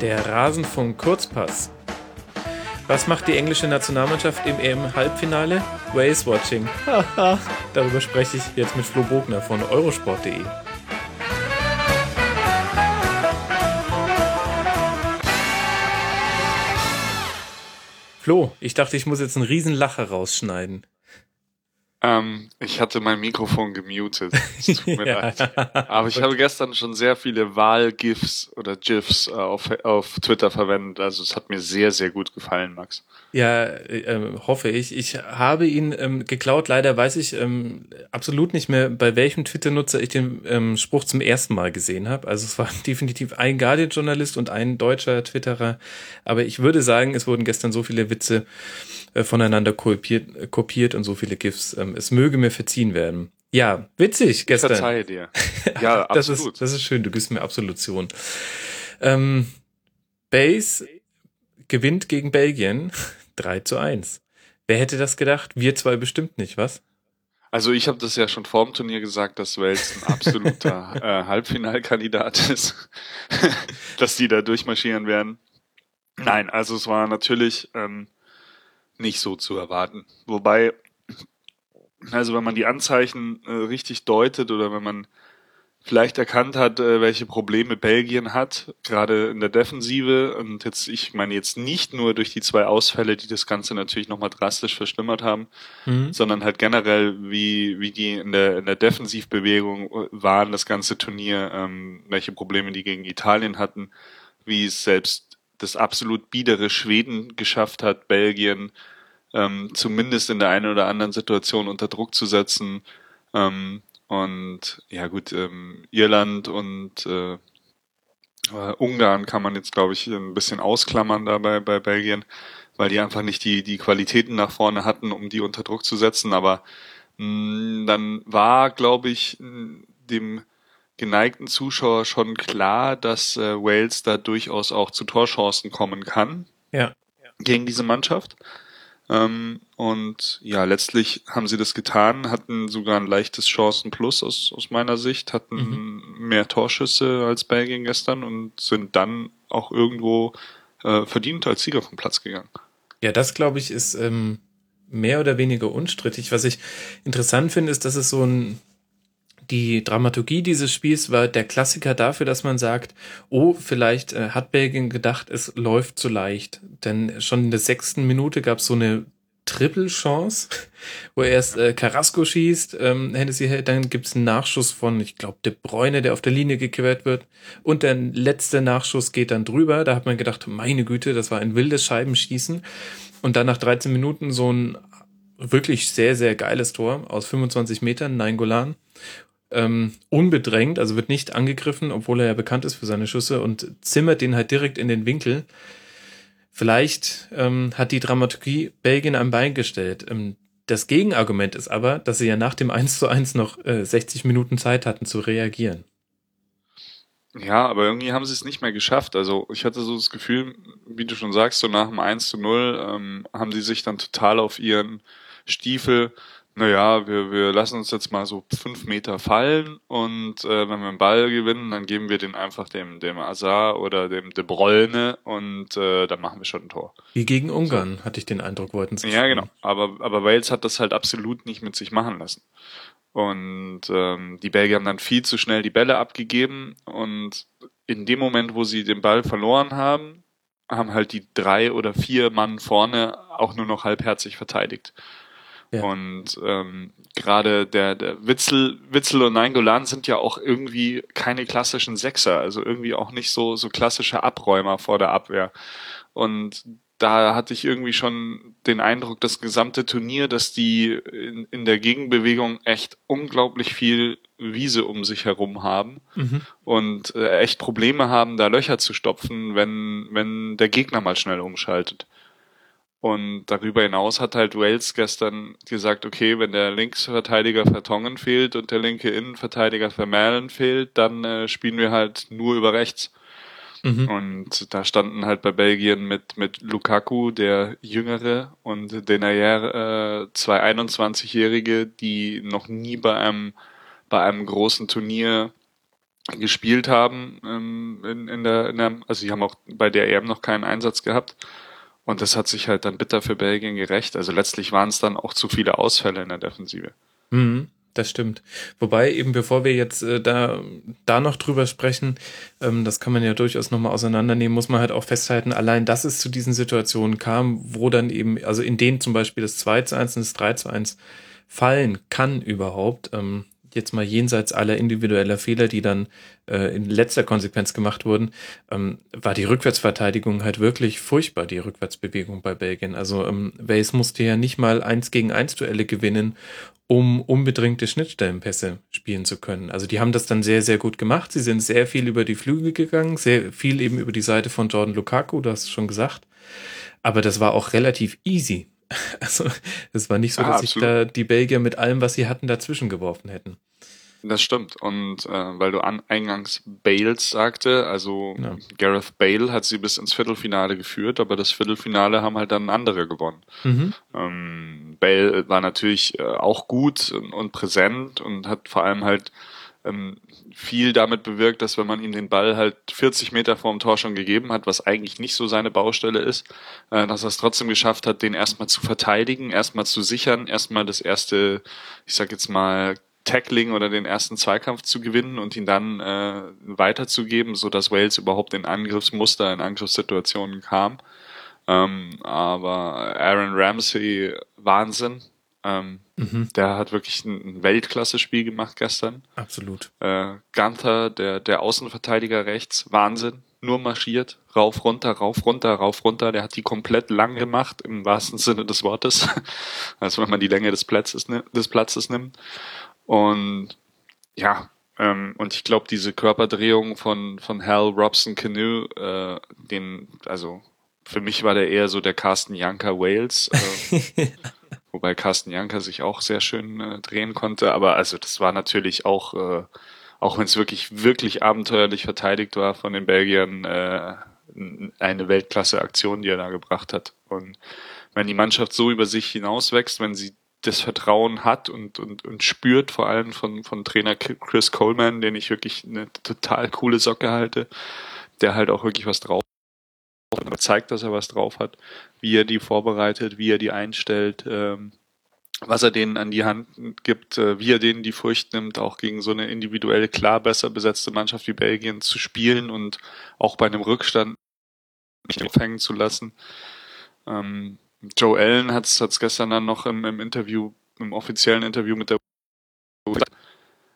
Der Rasenfunk Kurzpass. Was macht die englische Nationalmannschaft im EM-Halbfinale? Wales Watching. Haha. Darüber spreche ich jetzt mit Flo Bogner von eurosport.de. Flo, ich dachte, ich muss jetzt einen riesen Lacher rausschneiden. Ähm, ich hatte mein Mikrofon gemutet. Es tut mir ja. leid. Aber ich habe gestern schon sehr viele Wahl-GIFs oder GIFs äh, auf, auf Twitter verwendet. Also es hat mir sehr, sehr gut gefallen, Max. Ja, äh, hoffe ich. Ich habe ihn ähm, geklaut. Leider weiß ich ähm, absolut nicht mehr, bei welchem Twitter-Nutzer ich den ähm, Spruch zum ersten Mal gesehen habe. Also es war definitiv ein Guardian-Journalist und ein deutscher Twitterer. Aber ich würde sagen, es wurden gestern so viele Witze äh, voneinander kopiert, kopiert und so viele GIFs. Ähm, es möge mir verziehen werden. Ja, witzig gestern. Ich verzeihe dir. Ja, das absolut. Ist, das ist schön, du gibst mir Absolution. Ähm, Base gewinnt gegen Belgien 3 zu 1. Wer hätte das gedacht? Wir zwei bestimmt nicht, was? Also ich habe das ja schon vor dem Turnier gesagt, dass Wales ein absoluter äh, Halbfinalkandidat ist, dass die da durchmarschieren werden. Nein, also es war natürlich ähm, nicht so zu erwarten. Wobei, also wenn man die Anzeichen äh, richtig deutet oder wenn man vielleicht erkannt hat, äh, welche Probleme Belgien hat, gerade in der Defensive und jetzt, ich meine jetzt nicht nur durch die zwei Ausfälle, die das Ganze natürlich nochmal drastisch verschlimmert haben, mhm. sondern halt generell, wie, wie die in der, in der Defensivbewegung waren, das ganze Turnier, ähm, welche Probleme die gegen Italien hatten, wie es selbst das absolut biedere Schweden geschafft hat, Belgien ähm, zumindest in der einen oder anderen Situation unter Druck zu setzen. Ähm, und ja gut, ähm, Irland und äh, äh, Ungarn kann man jetzt, glaube ich, ein bisschen ausklammern dabei bei Belgien, weil die einfach nicht die, die Qualitäten nach vorne hatten, um die unter Druck zu setzen. Aber mh, mm, dann war, glaube ich, dem geneigten Zuschauer schon klar, dass äh, Wales da durchaus auch zu Torchancen kommen kann. Ja. Gegen diese Mannschaft. Ähm, und ja, letztlich haben sie das getan, hatten sogar ein leichtes Chancenplus aus, aus meiner Sicht, hatten mhm. mehr Torschüsse als Belgien gestern und sind dann auch irgendwo äh, verdient als Sieger vom Platz gegangen. Ja, das glaube ich ist ähm, mehr oder weniger unstrittig. Was ich interessant finde, ist, dass es so ein die Dramaturgie dieses Spiels war der Klassiker dafür, dass man sagt, oh, vielleicht äh, hat Belgien gedacht, es läuft zu leicht. Denn schon in der sechsten Minute gab es so eine Triple-Chance, wo erst äh, Carrasco schießt, ähm, Hennessy hält, dann gibt's einen Nachschuss von, ich glaube, De Bruyne, der auf der Linie gequert wird. Und der letzte Nachschuss geht dann drüber. Da hat man gedacht, meine Güte, das war ein wildes Scheibenschießen. Und dann nach 13 Minuten so ein wirklich sehr, sehr geiles Tor aus 25 Metern, Nein Golan ähm, unbedrängt, also wird nicht angegriffen, obwohl er ja bekannt ist für seine Schüsse und zimmert den halt direkt in den Winkel. Vielleicht ähm, hat die Dramaturgie Belgien am Bein gestellt. Ähm, das Gegenargument ist aber, dass sie ja nach dem 1 zu 1 noch äh, 60 Minuten Zeit hatten zu reagieren. Ja, aber irgendwie haben sie es nicht mehr geschafft. Also ich hatte so das Gefühl, wie du schon sagst, so nach dem 1 zu 0 ähm, haben die sich dann total auf ihren Stiefel naja, wir, wir lassen uns jetzt mal so fünf Meter fallen und äh, wenn wir einen Ball gewinnen, dann geben wir den einfach dem, dem Azar oder dem De Bruyne und äh, dann machen wir schon ein Tor. Wie gegen Ungarn, so. hatte ich den Eindruck, wollten sie. Ja, genau. Aber, aber Wales hat das halt absolut nicht mit sich machen lassen. Und ähm, die Belgier haben dann viel zu schnell die Bälle abgegeben und in dem Moment, wo sie den Ball verloren haben, haben halt die drei oder vier Mann vorne auch nur noch halbherzig verteidigt. Ja. Und ähm, gerade der, der Witzel, Witzel und Nainggolan sind ja auch irgendwie keine klassischen Sechser, also irgendwie auch nicht so, so klassische Abräumer vor der Abwehr. Und da hatte ich irgendwie schon den Eindruck, das gesamte Turnier, dass die in, in der Gegenbewegung echt unglaublich viel Wiese um sich herum haben mhm. und äh, echt Probleme haben, da Löcher zu stopfen, wenn, wenn der Gegner mal schnell umschaltet. Und darüber hinaus hat halt Wales gestern gesagt, okay, wenn der Linksverteidiger Vertongen fehlt und der linke Innenverteidiger Vermählen fehlt, dann äh, spielen wir halt nur über rechts. Mhm. Und da standen halt bei Belgien mit, mit Lukaku, der Jüngere, und Denayer, äh, zwei 21-Jährige, die noch nie bei einem, bei einem großen Turnier gespielt haben ähm, in, in, der, in der, also sie haben auch bei der EM noch keinen Einsatz gehabt. Und das hat sich halt dann bitter für Belgien gerecht. Also letztlich waren es dann auch zu viele Ausfälle in der Defensive. Mhm, das stimmt. Wobei eben bevor wir jetzt äh, da, da noch drüber sprechen, ähm, das kann man ja durchaus nochmal auseinandernehmen, muss man halt auch festhalten, allein dass es zu diesen Situationen kam, wo dann eben, also in denen zum Beispiel das 2 zu 1 und das 3 zu 1 fallen kann überhaupt, ähm, jetzt mal jenseits aller individueller Fehler, die dann äh, in letzter Konsequenz gemacht wurden, ähm, war die Rückwärtsverteidigung halt wirklich furchtbar, die Rückwärtsbewegung bei Belgien. Also ähm, Wales musste ja nicht mal eins gegen eins Duelle gewinnen, um unbedingte Schnittstellenpässe spielen zu können. Also die haben das dann sehr, sehr gut gemacht. Sie sind sehr viel über die Flügel gegangen, sehr viel eben über die Seite von Jordan Lukaku, du hast es schon gesagt. Aber das war auch relativ easy. Also es war nicht so, ah, dass sich da die Belgier mit allem, was sie hatten, dazwischen geworfen hätten. Das stimmt. Und äh, weil du an, eingangs Bales sagte, also ja. Gareth Bale hat sie bis ins Viertelfinale geführt, aber das Viertelfinale haben halt dann andere gewonnen. Mhm. Ähm, Bale war natürlich äh, auch gut und, und, präsent und hat vor allem halt viel damit bewirkt, dass wenn man ihm den Ball halt 40 Meter vorm Tor schon gegeben hat, was eigentlich nicht so seine Baustelle ist, äh, dass er es trotzdem geschafft hat, den erstmal zu verteidigen, erstmal zu sichern, erstmal das erste, ich sag jetzt mal, Tackling oder den ersten Zweikampf zu gewinnen und ihn dann äh, weiterzugeben, so dass Wales überhaupt in Angriffsmuster, in Angriffssituationen kam. Ähm, aber Aaron Ramsey, Wahnsinn. Ähm, mhm. Der hat wirklich ein Weltklasse-Spiel gemacht gestern. Absolut. Äh, Gunther, der, der Außenverteidiger rechts, Wahnsinn. Nur marschiert, rauf, runter, rauf, runter, rauf, runter. Der hat die komplett lang gemacht, im wahrsten Sinne des Wortes. also wenn man die Länge des Platzes, des Platzes nimmt. Und ja, ähm, und ich glaube, diese Körperdrehung von, von Hal Robson Canoe, äh, den, also für mich war der eher so der Carsten Janker Wales. Äh, wobei Carsten Janker sich auch sehr schön äh, drehen konnte. Aber also das war natürlich auch, äh, auch wenn es wirklich, wirklich abenteuerlich verteidigt war von den Belgiern, äh, eine Weltklasse-Aktion, die er da gebracht hat. Und wenn die Mannschaft so über sich hinauswächst, wenn sie das Vertrauen hat und, und, und spürt, vor allem von, von Trainer Chris Coleman, den ich wirklich eine total coole Socke halte, der halt auch wirklich was drauf zeigt, dass er was drauf hat, wie er die vorbereitet, wie er die einstellt, ähm, was er denen an die Hand gibt, äh, wie er denen die Furcht nimmt, auch gegen so eine individuell klar besser besetzte Mannschaft wie Belgien zu spielen und auch bei einem Rückstand nicht aufhängen zu lassen. Ähm, Joe Allen hat es gestern dann noch im, im Interview, im offiziellen Interview mit der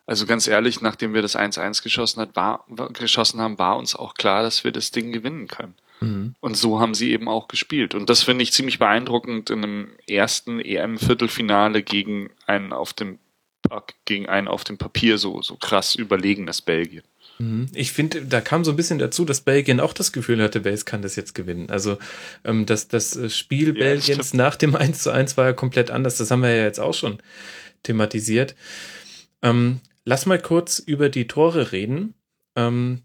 also ganz ehrlich, nachdem wir das 1-1 geschossen, hat, war, geschossen haben, war uns auch klar, dass wir das Ding gewinnen können. Mhm. Und so haben sie eben auch gespielt. Und das finde ich ziemlich beeindruckend in einem ersten EM-Viertelfinale gegen einen auf dem gegen einen auf dem Papier so, so krass überlegenes Belgien. Mhm. Ich finde, da kam so ein bisschen dazu, dass Belgien auch das Gefühl hatte, Wales kann das jetzt gewinnen. Also ähm, das, das Spiel ja, Belgiens nach dem 1 zu 1 war ja komplett anders. Das haben wir ja jetzt auch schon thematisiert. Ähm, lass mal kurz über die Tore reden. Ähm,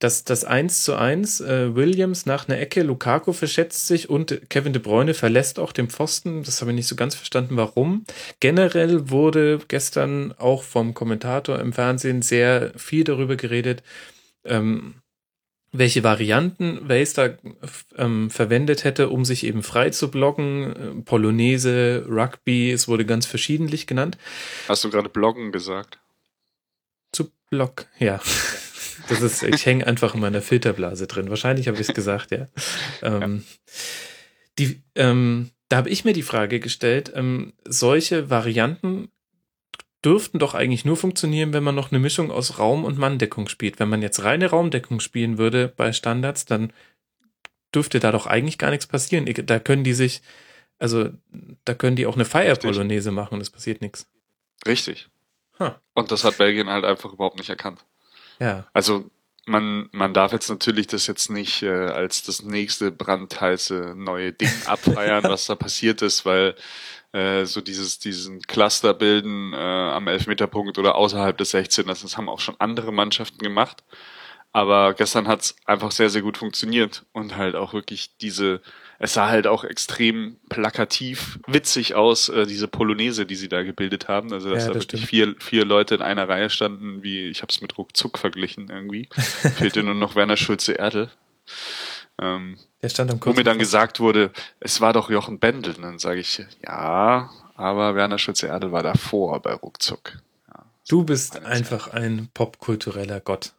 das, das 1 zu 1, äh, Williams nach einer Ecke, Lukaku verschätzt sich und Kevin de Bruyne verlässt auch den Pfosten. Das habe ich nicht so ganz verstanden, warum. Generell wurde gestern auch vom Kommentator im Fernsehen sehr viel darüber geredet, ähm, welche Varianten Wales ähm, verwendet hätte, um sich eben frei zu blocken. Äh, Polonaise, Rugby, es wurde ganz verschiedentlich genannt. Hast du gerade Bloggen gesagt? Zu Block, ja. Das ist, ich hänge einfach in meiner Filterblase drin. Wahrscheinlich habe ich es gesagt, ja. Ähm, ja. Die, ähm, da habe ich mir die Frage gestellt, ähm, solche Varianten dürften doch eigentlich nur funktionieren, wenn man noch eine Mischung aus Raum- und Manndeckung spielt. Wenn man jetzt reine Raumdeckung spielen würde bei Standards, dann dürfte da doch eigentlich gar nichts passieren. Da können die sich, also da können die auch eine Fire-Polonaise machen und es passiert nichts. Richtig. Huh. Und das hat Belgien halt einfach überhaupt nicht erkannt. Ja. Also man, man darf jetzt natürlich das jetzt nicht äh, als das nächste brandheiße neue Ding abfeiern, was da passiert ist, weil äh, so dieses diesen Cluster bilden äh, am Elfmeterpunkt oder außerhalb des 16, das haben auch schon andere Mannschaften gemacht. Aber gestern hat's einfach sehr, sehr gut funktioniert und halt auch wirklich diese es sah halt auch extrem plakativ witzig aus, äh, diese Polonaise, die sie da gebildet haben. Also dass ja, da das wirklich vier, vier Leute in einer Reihe standen, wie ich habe es mit Ruckzuck verglichen irgendwie. Fehlte nur noch Werner Schulze-Erdel. Ähm, Der stand am Wo mir dann gesagt wurde, es war doch Jochen Bendel. Und dann sage ich, ja, aber Werner Schulze-Erdel war davor bei Ruckzuck. Ja, du bist einfach ein popkultureller Gott.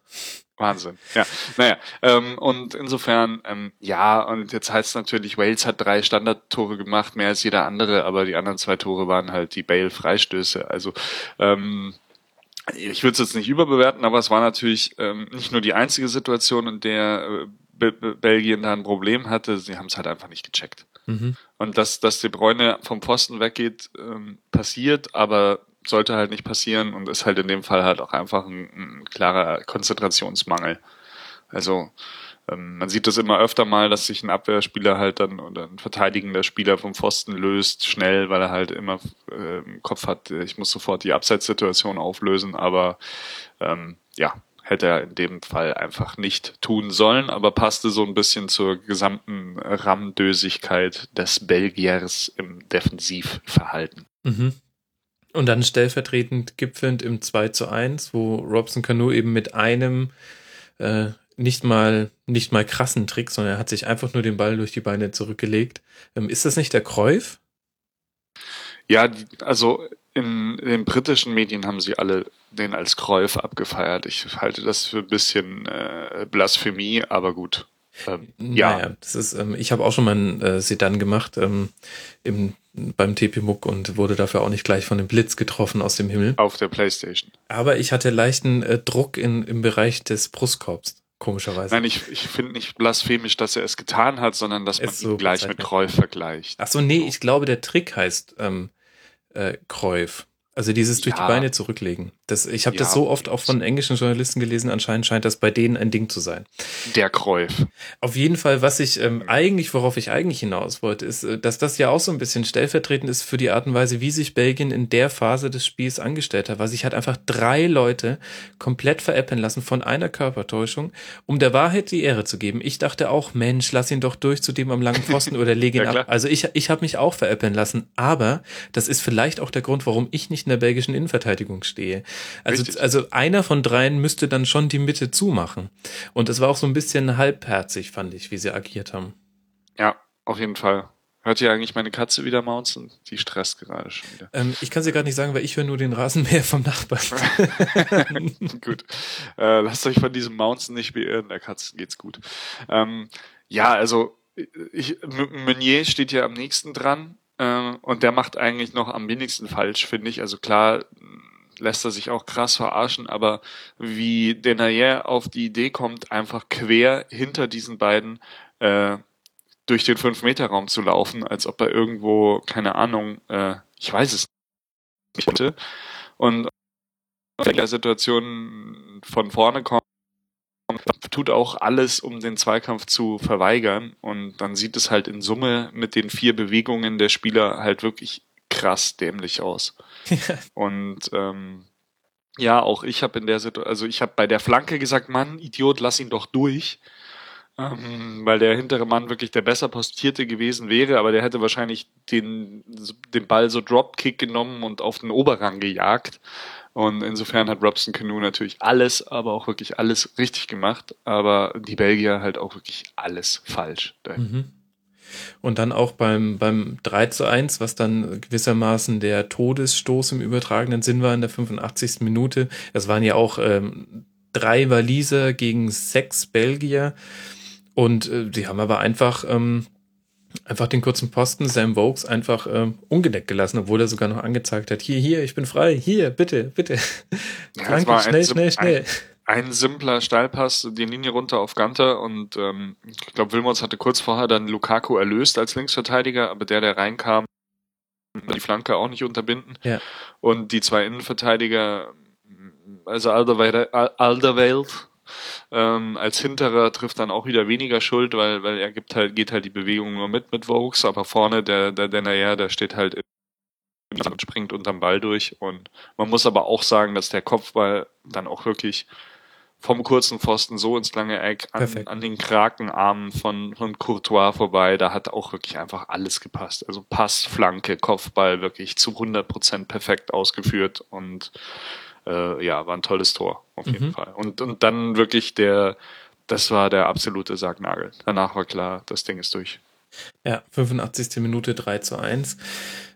Wahnsinn. Ja, naja. Ähm, und insofern, ähm, ja, und jetzt heißt es natürlich, Wales hat drei Standardtore gemacht, mehr als jeder andere, aber die anderen zwei Tore waren halt die Bale-Freistöße. Also ähm, ich würde es jetzt nicht überbewerten, aber es war natürlich ähm, nicht nur die einzige Situation, in der äh, Belgien da ein Problem hatte, sie haben es halt einfach nicht gecheckt. Mhm. Und dass, dass De Bruyne vom Posten weggeht, ähm, passiert, aber sollte halt nicht passieren und ist halt in dem Fall halt auch einfach ein, ein klarer Konzentrationsmangel. Also ähm, man sieht das immer öfter mal, dass sich ein Abwehrspieler halt dann oder ein verteidigender Spieler vom Pfosten löst, schnell, weil er halt immer äh, im Kopf hat, ich muss sofort die Abseitssituation auflösen, aber ähm, ja, hätte er in dem Fall einfach nicht tun sollen, aber passte so ein bisschen zur gesamten Rammdösigkeit des Belgiers im Defensivverhalten. Mhm. Und dann stellvertretend gipfelnd im 2 zu 1, wo Robson Cano eben mit einem äh, nicht mal nicht mal krassen Trick, sondern er hat sich einfach nur den Ball durch die Beine zurückgelegt. Ähm, ist das nicht der Kräuf? Ja, also in den britischen Medien haben sie alle den als Kräuf abgefeiert. Ich halte das für ein bisschen äh, Blasphemie, aber gut. Ähm, ja. Naja, das ist, ähm, ich habe auch schon mal ein äh, Sedan gemacht ähm, im, beim TP Muck und wurde dafür auch nicht gleich von dem Blitz getroffen aus dem Himmel. Auf der Playstation. Aber ich hatte leichten äh, Druck in, im Bereich des Brustkorbs. Komischerweise. Nein, ich, ich finde nicht blasphemisch, dass er es getan hat, sondern dass man so ihn gleich mit Kräuf vergleicht. Ach so, nee, ich glaube, der Trick heißt ähm, äh, Kräuf. Also dieses durch ja. die Beine zurücklegen. Das, ich habe ja. das so oft auch von englischen Journalisten gelesen, anscheinend scheint das bei denen ein Ding zu sein. Der Kräuf. Auf jeden Fall, was ich ähm, eigentlich, worauf ich eigentlich hinaus wollte, ist, äh, dass das ja auch so ein bisschen stellvertretend ist für die Art und Weise, wie sich Belgien in der Phase des Spiels angestellt hat, weil sich hat einfach drei Leute komplett veräppeln lassen von einer Körpertäuschung, um der Wahrheit die Ehre zu geben. Ich dachte auch, Mensch, lass ihn doch durch zu dem am langen Pfosten oder leg ihn ja, ab. Also ich, ich habe mich auch veräppeln lassen, aber das ist vielleicht auch der Grund, warum ich nicht in der belgischen Innenverteidigung stehe. Also, also einer von dreien müsste dann schon die Mitte zumachen. Und es war auch so ein bisschen halbherzig, fand ich, wie sie agiert haben. Ja, auf jeden Fall. Hört ihr eigentlich meine Katze wieder maunzen? Die stresst gerade schon wieder. Ähm, ich kann sie gerade nicht sagen, weil ich höre nur den Rasenmäher vom Nachbarn. gut. Äh, lasst euch von diesem Maunzen nicht beirren, der Katze geht's gut. Ähm, ja, also ich, Meunier steht ja am nächsten dran äh, und der macht eigentlich noch am wenigsten falsch, finde ich. Also klar lässt er sich auch krass verarschen, aber wie Denayer auf die Idee kommt, einfach quer hinter diesen beiden äh, durch den 5-Meter-Raum zu laufen, als ob er irgendwo, keine Ahnung, äh, ich weiß es nicht, hätte. und in der Situation von vorne kommt, tut auch alles, um den Zweikampf zu verweigern. Und dann sieht es halt in Summe mit den vier Bewegungen der Spieler halt wirklich krass dämlich aus. Und ähm, ja, auch ich habe in der Situation, also ich habe bei der Flanke gesagt, Mann, Idiot, lass ihn doch durch. Ähm, weil der hintere Mann wirklich der besser postierte gewesen wäre, aber der hätte wahrscheinlich den, den Ball so Dropkick genommen und auf den Oberrang gejagt. Und insofern hat Robson Canoe natürlich alles, aber auch wirklich alles richtig gemacht. Aber die Belgier halt auch wirklich alles falsch. Mhm. Und dann auch beim, beim 3 zu 1, was dann gewissermaßen der Todesstoß im übertragenen Sinn war in der 85. Minute. Es waren ja auch ähm, drei Waliser gegen sechs Belgier. Und äh, die haben aber einfach ähm, einfach den kurzen Posten Sam Vokes einfach äh, ungedeckt gelassen, obwohl er sogar noch angezeigt hat, hier, hier, ich bin frei, hier, bitte, bitte. Ja, Danke, schnell, schnell, schnell. Ein, ein, simpler Steilpass, die Linie runter auf Ganter und ähm, ich glaube, Wilmots hatte kurz vorher dann Lukaku erlöst als Linksverteidiger, aber der, der reinkam, die Flanke auch nicht unterbinden. Ja. Und die zwei Innenverteidiger, also Alderweireld, Alderweireld ähm, als Hinterer trifft dann auch wieder weniger Schuld, weil, weil er gibt halt, geht halt die Bewegung nur mit mit Vokes, aber vorne der, der, naja, der steht halt und springt unterm Ball durch. Und man muss aber auch sagen, dass der Kopfball dann auch wirklich vom kurzen Pfosten so ins lange Eck an, an den Krakenarmen von, von Courtois vorbei. Da hat auch wirklich einfach alles gepasst. Also Pass, Flanke, Kopfball wirklich zu 100 Prozent perfekt ausgeführt und äh, ja, war ein tolles Tor auf jeden mhm. Fall. Und, und dann wirklich der, das war der absolute Sargnagel. Danach war klar, das Ding ist durch. Ja, 85. Minute 3 zu 1.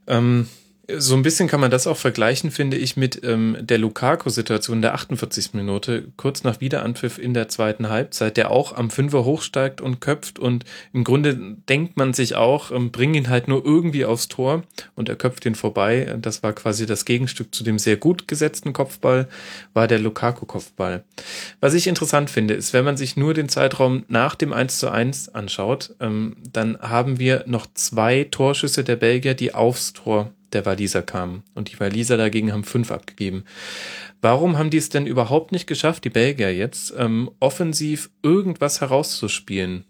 Ähm, so ein bisschen kann man das auch vergleichen, finde ich, mit ähm, der Lukaku-Situation der 48. Minute, kurz nach Wiederanpfiff in der zweiten Halbzeit, der auch am Fünfer hochsteigt und köpft und im Grunde denkt man sich auch, ähm, bring ihn halt nur irgendwie aufs Tor und er köpft ihn vorbei. Das war quasi das Gegenstück zu dem sehr gut gesetzten Kopfball, war der Lukaku-Kopfball. Was ich interessant finde, ist, wenn man sich nur den Zeitraum nach dem 1 zu 1 anschaut, ähm, dann haben wir noch zwei Torschüsse der Belgier, die aufs Tor der Waliser kamen. Und die Waliser dagegen haben fünf abgegeben. Warum haben die es denn überhaupt nicht geschafft, die Belgier jetzt, ähm, offensiv irgendwas herauszuspielen?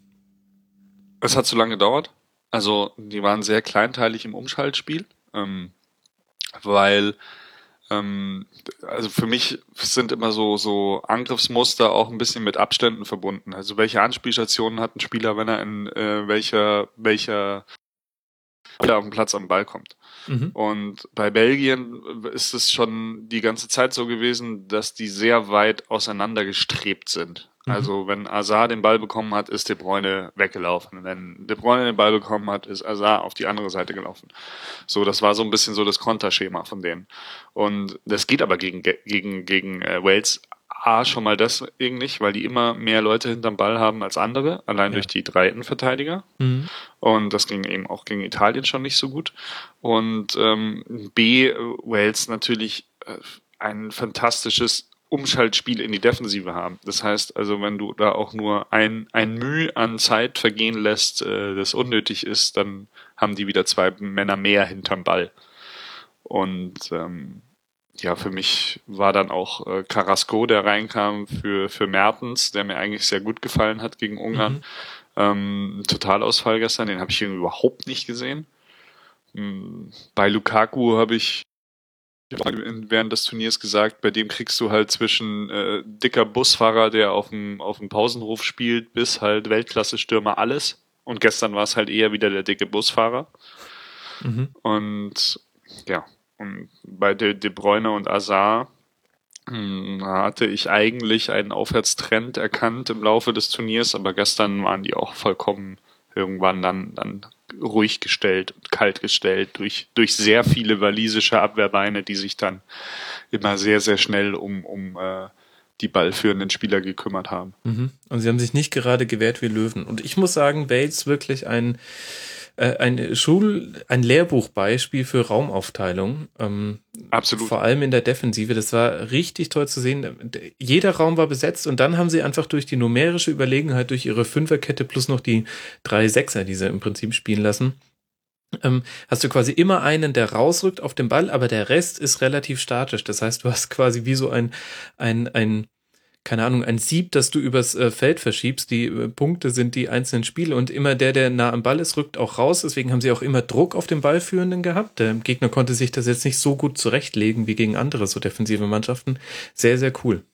Es hat zu lange gedauert. Also, die waren sehr kleinteilig im Umschaltspiel, ähm, weil ähm, also für mich sind immer so, so Angriffsmuster auch ein bisschen mit Abständen verbunden. Also welche Anspielstationen hat ein Spieler, wenn er in äh, welcher, welcher auf dem Platz am Ball kommt. Mhm. Und bei Belgien ist es schon die ganze Zeit so gewesen, dass die sehr weit auseinander gestrebt sind. Mhm. Also wenn Azar den Ball bekommen hat, ist De Bruyne weggelaufen. Wenn De Bruyne den Ball bekommen hat, ist Azar auf die andere Seite gelaufen. So, das war so ein bisschen so das Konterschema von denen. Und das geht aber gegen, gegen, gegen äh, Wales A schon mal deswegen nicht, weil die immer mehr Leute hinterm Ball haben als andere, allein ja. durch die drei Innenverteidiger. Mhm. Und das ging eben auch gegen Italien schon nicht so gut. Und ähm, B, Wales natürlich äh, ein fantastisches Umschaltspiel in die Defensive haben. Das heißt also, wenn du da auch nur ein, ein Mühe an Zeit vergehen lässt, äh, das unnötig ist, dann haben die wieder zwei Männer mehr hinterm Ball. Und ähm, ja, für mich war dann auch äh, Carrasco, der reinkam für, für Mertens, der mir eigentlich sehr gut gefallen hat gegen Ungarn. Mhm. Ähm, Totalausfall gestern, den habe ich irgendwie überhaupt nicht gesehen. Ähm, bei Lukaku habe ich während des Turniers gesagt, bei dem kriegst du halt zwischen äh, dicker Busfahrer, der auf dem, auf dem Pausenhof spielt, bis halt Weltklasse-Stürmer alles. Und gestern war es halt eher wieder der dicke Busfahrer. Mhm. Und ja, und bei De, De Bruyne und Azar hm, hatte ich eigentlich einen Aufwärtstrend erkannt im Laufe des Turniers, aber gestern waren die auch vollkommen irgendwann dann, dann ruhig gestellt und kalt gestellt durch, durch sehr viele walisische Abwehrbeine, die sich dann immer sehr, sehr schnell um, um äh, die ballführenden Spieler gekümmert haben. Mhm. Und sie haben sich nicht gerade gewehrt wie Löwen. Und ich muss sagen, Bates wirklich ein äh, ein Schul-, ein Lehrbuchbeispiel für Raumaufteilung. Ähm, Absolut. Vor allem in der Defensive. Das war richtig toll zu sehen. Jeder Raum war besetzt und dann haben sie einfach durch die numerische Überlegenheit, durch ihre Fünferkette plus noch die drei Sechser, die sie im Prinzip spielen lassen, ähm, hast du quasi immer einen, der rausrückt auf den Ball, aber der Rest ist relativ statisch. Das heißt, du hast quasi wie so ein, ein, ein keine Ahnung, ein Sieb, das du übers äh, Feld verschiebst. Die äh, Punkte sind die einzelnen Spiele und immer der, der nah am Ball ist, rückt auch raus. Deswegen haben sie auch immer Druck auf den Ballführenden gehabt. Der Gegner konnte sich das jetzt nicht so gut zurechtlegen wie gegen andere so defensive Mannschaften. Sehr, sehr cool.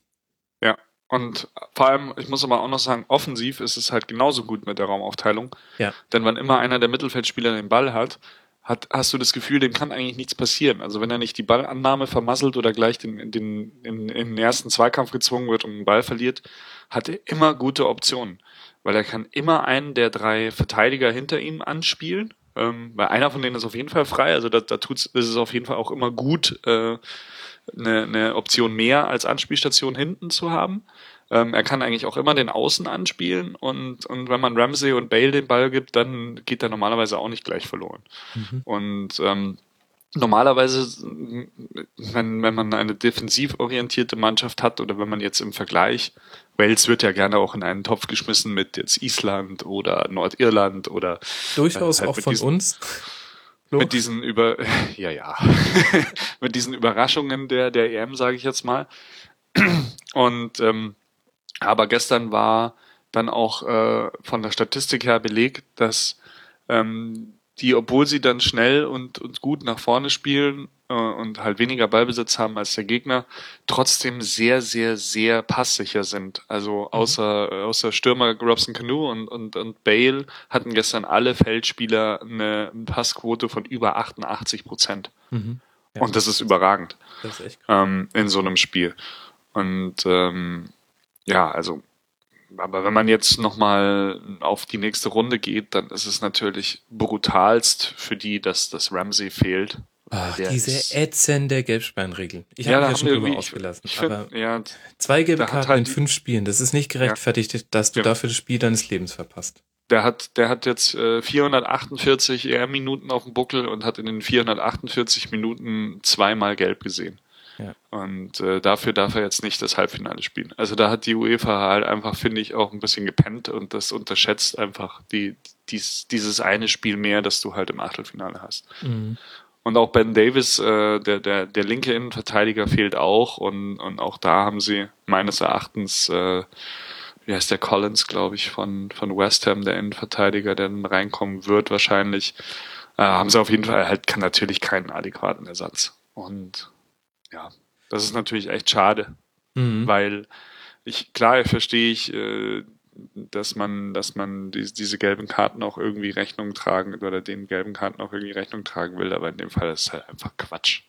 Ja, und vor allem, ich muss aber auch noch sagen, offensiv ist es halt genauso gut mit der Raumaufteilung. Ja. Denn wenn immer einer der Mittelfeldspieler den Ball hat, hat, hast du das Gefühl, dem kann eigentlich nichts passieren. Also wenn er nicht die Ballannahme vermasselt oder gleich den, den, in, in den ersten Zweikampf gezwungen wird und den Ball verliert, hat er immer gute Optionen. Weil er kann immer einen der drei Verteidiger hinter ihm anspielen. Ähm, weil einer von denen ist auf jeden Fall frei. Also da, da tut's, ist es auf jeden Fall auch immer gut, äh, eine, eine Option mehr als Anspielstation hinten zu haben. Ähm, er kann eigentlich auch immer den Außen anspielen und, und wenn man Ramsey und Bale den Ball gibt, dann geht er normalerweise auch nicht gleich verloren. Mhm. Und ähm, normalerweise, wenn, wenn man eine defensiv orientierte Mannschaft hat oder wenn man jetzt im Vergleich, Wales wird ja gerne auch in einen Topf geschmissen mit jetzt Island oder Nordirland oder durchaus äh, halt auch von diesen, uns. Mit diesen über ja ja mit diesen Überraschungen der der EM sage ich jetzt mal und ähm, aber gestern war dann auch äh, von der Statistik her belegt, dass ähm, die, obwohl sie dann schnell und, und gut nach vorne spielen, äh, und halt weniger Ballbesitz haben als der Gegner, trotzdem sehr, sehr, sehr passsicher sind. Also mhm. außer, mhm. außer Stürmer Robson Canoe und, und, und Bale hatten gestern alle Feldspieler eine Passquote von über 88 Prozent. Mhm. Ja. Und das ist überragend das ist ähm, in so einem Spiel. Und ähm, ja, also aber wenn man jetzt nochmal auf die nächste Runde geht, dann ist es natürlich brutalst für die, dass das Ramsey fehlt. Ach, diese ätzende Gelbspeinregel. Ich ja, habe ja schon drüber ausgelassen. Ich find, aber ja, zwei gelbe Karten halt in fünf Spielen, das ist nicht gerechtfertigt, ja, dass du ja. dafür das Spiel deines Lebens verpasst. Der hat, der hat jetzt äh, 448 ER-Minuten auf dem Buckel und hat in den 448 Minuten zweimal gelb gesehen. Ja. Und äh, dafür darf er jetzt nicht das Halbfinale spielen. Also da hat die UEFA halt einfach, finde ich, auch ein bisschen gepennt und das unterschätzt einfach die, dies, dieses eine Spiel mehr, das du halt im Achtelfinale hast. Mhm. Und auch Ben Davis, äh, der, der, der linke Innenverteidiger, fehlt auch. Und, und auch da haben sie meines Erachtens, äh, wie heißt der Collins, glaube ich, von, von West Ham, der Innenverteidiger, der dann reinkommen wird wahrscheinlich, äh, haben sie auf jeden Fall halt kann natürlich keinen adäquaten Ersatz. Und ja, das ist natürlich echt schade, mhm. weil ich, klar verstehe ich, äh, dass man, dass man die, diese gelben Karten auch irgendwie Rechnung tragen oder den gelben Karten auch irgendwie Rechnung tragen will, aber in dem Fall ist es halt einfach Quatsch.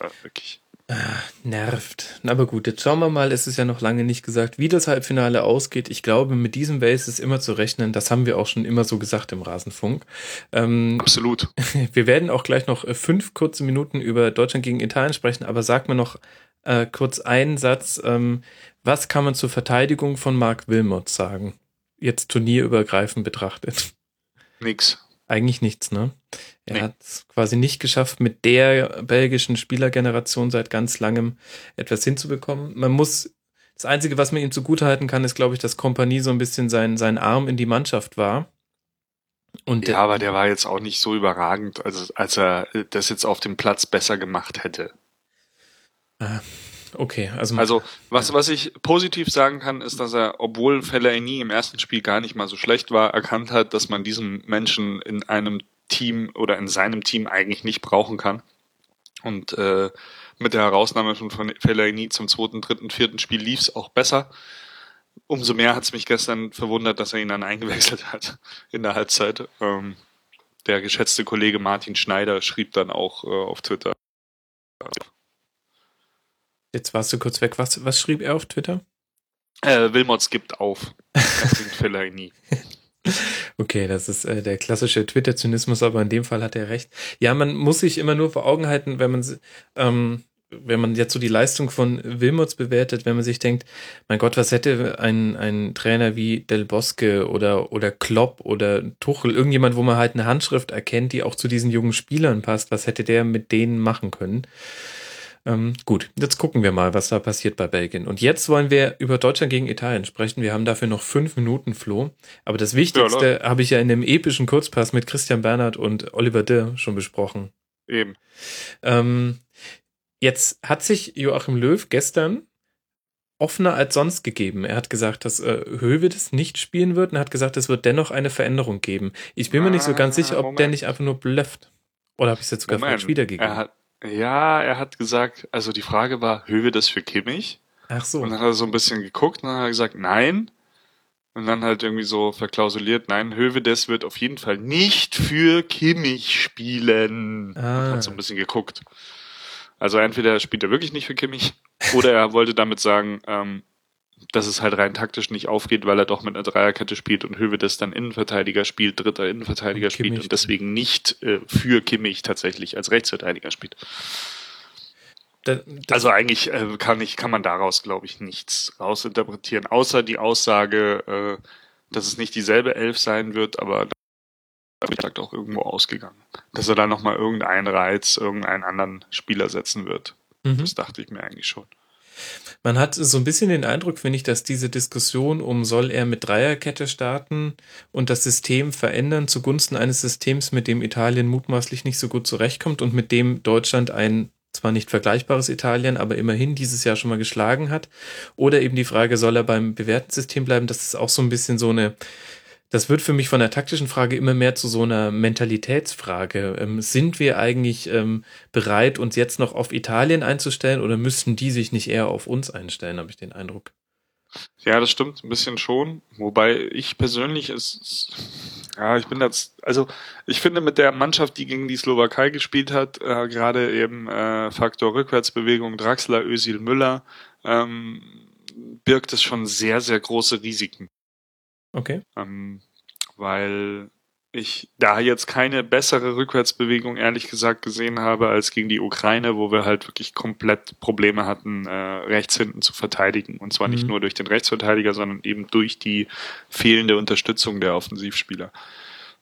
Ja, wirklich. Ah, nervt. Aber gut, jetzt schauen wir mal, es ist ja noch lange nicht gesagt, wie das Halbfinale ausgeht. Ich glaube, mit diesem Base ist immer zu rechnen. Das haben wir auch schon immer so gesagt im Rasenfunk. Ähm, Absolut. Wir werden auch gleich noch äh, fünf kurze Minuten über Deutschland gegen Italien sprechen, aber sag mir noch äh, kurz einen Satz. Ähm, was kann man zur Verteidigung von Mark Wilmot sagen? Jetzt turnierübergreifend betrachtet. Nix. Eigentlich nichts, ne? Er nee. hat es quasi nicht geschafft, mit der belgischen Spielergeneration seit ganz langem etwas hinzubekommen. Man muss, das Einzige, was man ihm zugutehalten kann, ist, glaube ich, dass Kompanie so ein bisschen sein, sein Arm in die Mannschaft war. Und ja, aber der war jetzt auch nicht so überragend, als, als er das jetzt auf dem Platz besser gemacht hätte. Ah, okay, also. Also, was, was ich positiv sagen kann, ist, dass er, obwohl Fellaini im ersten Spiel gar nicht mal so schlecht war, erkannt hat, dass man diesen Menschen in einem Team oder in seinem Team eigentlich nicht brauchen kann. Und äh, mit der Herausnahme von Fellaini zum zweiten, dritten, vierten Spiel lief es auch besser. Umso mehr hat es mich gestern verwundert, dass er ihn dann eingewechselt hat in der Halbzeit. Ähm, der geschätzte Kollege Martin Schneider schrieb dann auch äh, auf Twitter. Jetzt warst du kurz weg. Was, was schrieb er auf Twitter? Äh, Wilmots gibt auf. Bringt Fellaini. Okay, das ist äh, der klassische Twitter-Zynismus, aber in dem Fall hat er recht. Ja, man muss sich immer nur vor Augen halten, wenn man ähm, wenn man jetzt so die Leistung von Wilmots bewertet, wenn man sich denkt, mein Gott, was hätte ein, ein Trainer wie Del Bosque oder, oder Klopp oder Tuchel, irgendjemand, wo man halt eine Handschrift erkennt, die auch zu diesen jungen Spielern passt, was hätte der mit denen machen können? Ähm, gut, jetzt gucken wir mal, was da passiert bei Belgien. Und jetzt wollen wir über Deutschland gegen Italien sprechen. Wir haben dafür noch fünf Minuten, Flo. Aber das Wichtigste ja, habe ich ja in dem epischen Kurzpass mit Christian Bernhard und Oliver Dirr schon besprochen. Eben. Ähm, jetzt hat sich Joachim Löw gestern offener als sonst gegeben. Er hat gesagt, dass äh, Höwedes nicht spielen wird und hat gesagt, es wird dennoch eine Veränderung geben. Ich bin ah, mir nicht so ganz sicher, ob Moment. der nicht einfach nur blufft. Oder habe ich es jetzt sogar Moment. falsch wiedergegeben? Er hat, ja, er hat gesagt, also die Frage war, Höhe das für Kimmich? Ach so. Und dann hat er so ein bisschen geguckt und dann hat er gesagt, nein. Und dann halt irgendwie so verklausuliert, nein, Hövedes wird auf jeden Fall nicht für Kimmich spielen. Ah. Hat so ein bisschen geguckt. Also entweder spielt er wirklich nicht für Kimmich oder er wollte damit sagen, ähm, dass es halt rein taktisch nicht aufgeht, weil er doch mit einer Dreierkette spielt und Hövedes dann Innenverteidiger spielt, dritter Innenverteidiger und spielt und deswegen nicht äh, für Kimmich tatsächlich als Rechtsverteidiger spielt. Da, also eigentlich äh, kann ich kann man daraus glaube ich nichts rausinterpretieren, außer die Aussage, äh, dass es nicht dieselbe Elf sein wird, aber sagt auch irgendwo ausgegangen, dass er da noch mal irgendeinen Reiz, irgendeinen anderen Spieler setzen wird. Mhm. Das dachte ich mir eigentlich schon. Man hat so ein bisschen den Eindruck, finde ich, dass diese Diskussion um soll er mit Dreierkette starten und das System verändern zugunsten eines Systems, mit dem Italien mutmaßlich nicht so gut zurechtkommt und mit dem Deutschland ein zwar nicht vergleichbares Italien, aber immerhin dieses Jahr schon mal geschlagen hat. Oder eben die Frage, soll er beim bewährten System bleiben? Das ist auch so ein bisschen so eine das wird für mich von der taktischen Frage immer mehr zu so einer Mentalitätsfrage. Ähm, sind wir eigentlich ähm, bereit, uns jetzt noch auf Italien einzustellen oder müssten die sich nicht eher auf uns einstellen, habe ich den Eindruck. Ja, das stimmt ein bisschen schon. Wobei ich persönlich ist, ja, ich bin jetzt, also ich finde mit der Mannschaft, die gegen die Slowakei gespielt hat, äh, gerade eben äh, Faktor Rückwärtsbewegung, Draxler, Özil, Müller, ähm, birgt es schon sehr, sehr große Risiken. Okay. Ähm, weil ich da jetzt keine bessere Rückwärtsbewegung ehrlich gesagt gesehen habe als gegen die Ukraine, wo wir halt wirklich komplett Probleme hatten, äh, rechts hinten zu verteidigen. Und zwar mhm. nicht nur durch den Rechtsverteidiger, sondern eben durch die fehlende Unterstützung der Offensivspieler.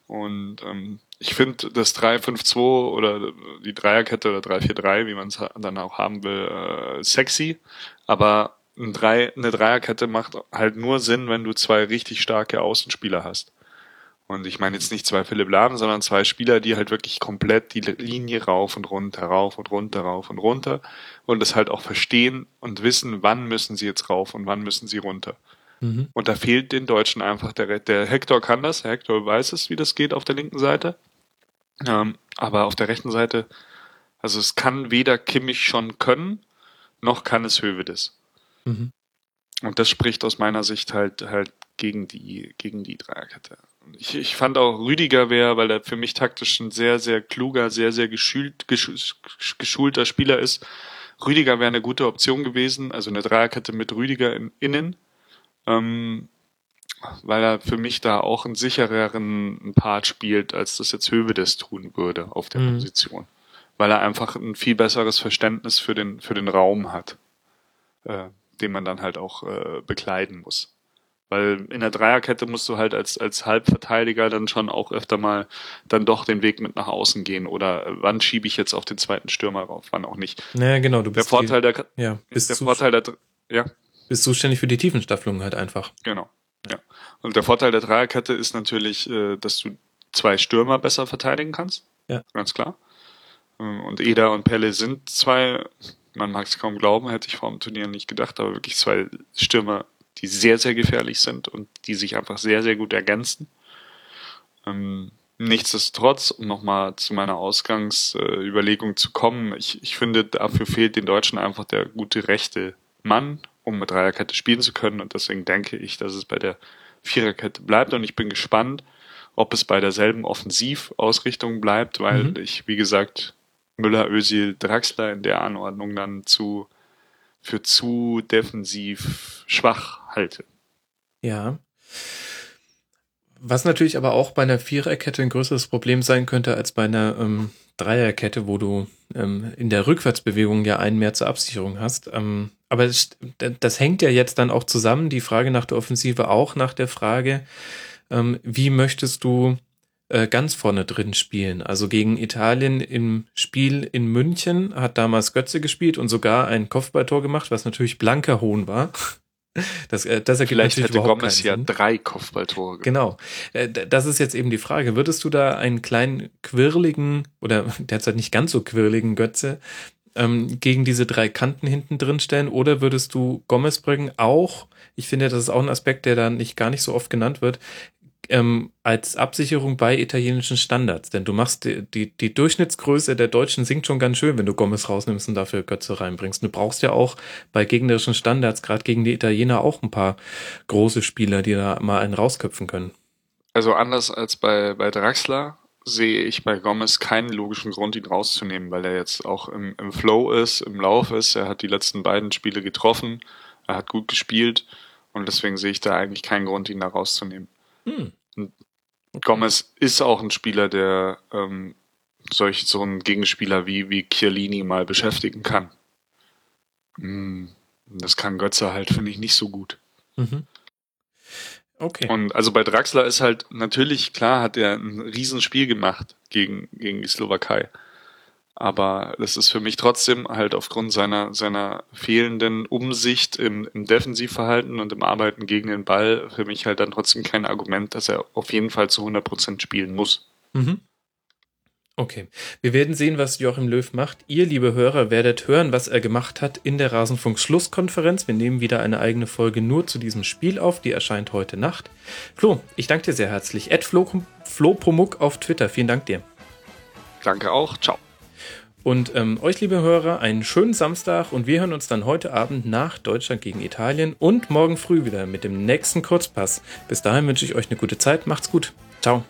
Und ähm, ich finde das 3-5-2 oder die Dreierkette oder 3-4-3, wie man es dann auch haben will, äh, sexy. Aber ein Drei, eine Dreierkette macht halt nur Sinn, wenn du zwei richtig starke Außenspieler hast. Und ich meine jetzt nicht zwei Philipp Lahm, sondern zwei Spieler, die halt wirklich komplett die Linie rauf und runter, rauf und runter, rauf und runter und das halt auch verstehen und wissen, wann müssen sie jetzt rauf und wann müssen sie runter. Mhm. Und da fehlt den Deutschen einfach der, der Hector kann das, der Hector weiß es, wie das geht auf der linken Seite. Ähm, aber auf der rechten Seite, also es kann weder Kimmich schon können, noch kann es Hövedes. Mhm. Und das spricht aus meiner Sicht halt halt gegen die gegen die Dreierkette. Ich, ich fand auch Rüdiger wäre, weil er für mich taktisch ein sehr sehr kluger, sehr sehr geschult, geschulter Spieler ist. Rüdiger wäre eine gute Option gewesen, also eine Dreierkette mit Rüdiger in, innen, ähm, weil er für mich da auch einen sichereren Part spielt, als das jetzt Höwe das tun würde auf der mhm. Position, weil er einfach ein viel besseres Verständnis für den für den Raum hat. Äh, den man dann halt auch äh, bekleiden muss. Weil in der Dreierkette musst du halt als, als Halbverteidiger dann schon auch öfter mal dann doch den Weg mit nach außen gehen. Oder äh, wann schiebe ich jetzt auf den zweiten Stürmer rauf, wann auch nicht. Naja, genau. Du bist der Vorteil der, ja, bist der Vorteil der, ja. Bist zuständig für die Tiefenstaffelung halt einfach. Genau. Ja. Und der Vorteil der Dreierkette ist natürlich, äh, dass du zwei Stürmer besser verteidigen kannst. Ja. Ganz klar. Ähm, und Eda und Pelle sind zwei man mag es kaum glauben, hätte ich vor dem Turnier nicht gedacht, aber wirklich zwei Stürmer, die sehr, sehr gefährlich sind und die sich einfach sehr, sehr gut ergänzen. Ähm, nichtsdestotrotz, um nochmal zu meiner Ausgangsüberlegung äh, zu kommen, ich, ich finde, dafür fehlt den Deutschen einfach der gute rechte Mann, um mit Dreierkette spielen zu können und deswegen denke ich, dass es bei der Viererkette bleibt und ich bin gespannt, ob es bei derselben Offensivausrichtung bleibt, weil mhm. ich, wie gesagt, Müller, Özil, Draxler in der Anordnung dann zu für zu defensiv schwach halte. Ja. Was natürlich aber auch bei einer Viererkette ein größeres Problem sein könnte als bei einer ähm, Dreierkette, wo du ähm, in der Rückwärtsbewegung ja einen mehr zur Absicherung hast. Ähm, aber das, das, hängt ja jetzt dann auch zusammen, die Frage nach der Offensive auch nach der Frage, ähm, wie möchtest du äh, ganz vorne drin spielen. Also gegen Italien im Spiel in München hat damals Götze gespielt und sogar ein Kopfballtor gemacht, was natürlich blanker Hohn war. Das, äh, das ergibt Vielleicht natürlich hätte überhaupt Gomez ja drei Kopfballtore. Genau. Äh, das ist jetzt eben die Frage. Würdest du da einen kleinen quirligen oder derzeit nicht ganz so quirligen Götze ähm, gegen diese drei Kanten hinten drin stellen oder würdest du Gomez bringen auch, ich finde, das ist auch ein Aspekt, der da nicht gar nicht so oft genannt wird, ähm, als Absicherung bei italienischen Standards. Denn du machst die, die, die Durchschnittsgröße der Deutschen sinkt schon ganz schön, wenn du Gomez rausnimmst und dafür Götze reinbringst. Du brauchst ja auch bei gegnerischen Standards, gerade gegen die Italiener, auch ein paar große Spieler, die da mal einen rausköpfen können. Also anders als bei, bei Draxler sehe ich bei Gomez keinen logischen Grund, ihn rauszunehmen, weil er jetzt auch im, im Flow ist, im Lauf ist. Er hat die letzten beiden Spiele getroffen, er hat gut gespielt und deswegen sehe ich da eigentlich keinen Grund, ihn da rauszunehmen. Hm. Gomez ist auch ein Spieler, der ähm, solch so einen Gegenspieler wie, wie Chiellini mal beschäftigen kann. Hm. Das kann Götze halt, finde ich, nicht so gut. Mhm. Okay. Und also bei Draxler ist halt natürlich klar, hat er ein Riesenspiel gemacht gegen, gegen die Slowakei. Aber das ist für mich trotzdem halt aufgrund seiner, seiner fehlenden Umsicht im, im Defensivverhalten und im Arbeiten gegen den Ball für mich halt dann trotzdem kein Argument, dass er auf jeden Fall zu 100% spielen muss. Mhm. Okay. Wir werden sehen, was Joachim Löw macht. Ihr, liebe Hörer, werdet hören, was er gemacht hat in der Rasenfunk-Schlusskonferenz. Wir nehmen wieder eine eigene Folge nur zu diesem Spiel auf. Die erscheint heute Nacht. Flo, ich danke dir sehr herzlich. Ed Flo, Flo Pomuk auf Twitter. Vielen Dank dir. Danke auch. Ciao. Und ähm, euch, liebe Hörer, einen schönen Samstag und wir hören uns dann heute Abend nach Deutschland gegen Italien und morgen früh wieder mit dem nächsten Kurzpass. Bis dahin wünsche ich euch eine gute Zeit. Macht's gut. Ciao.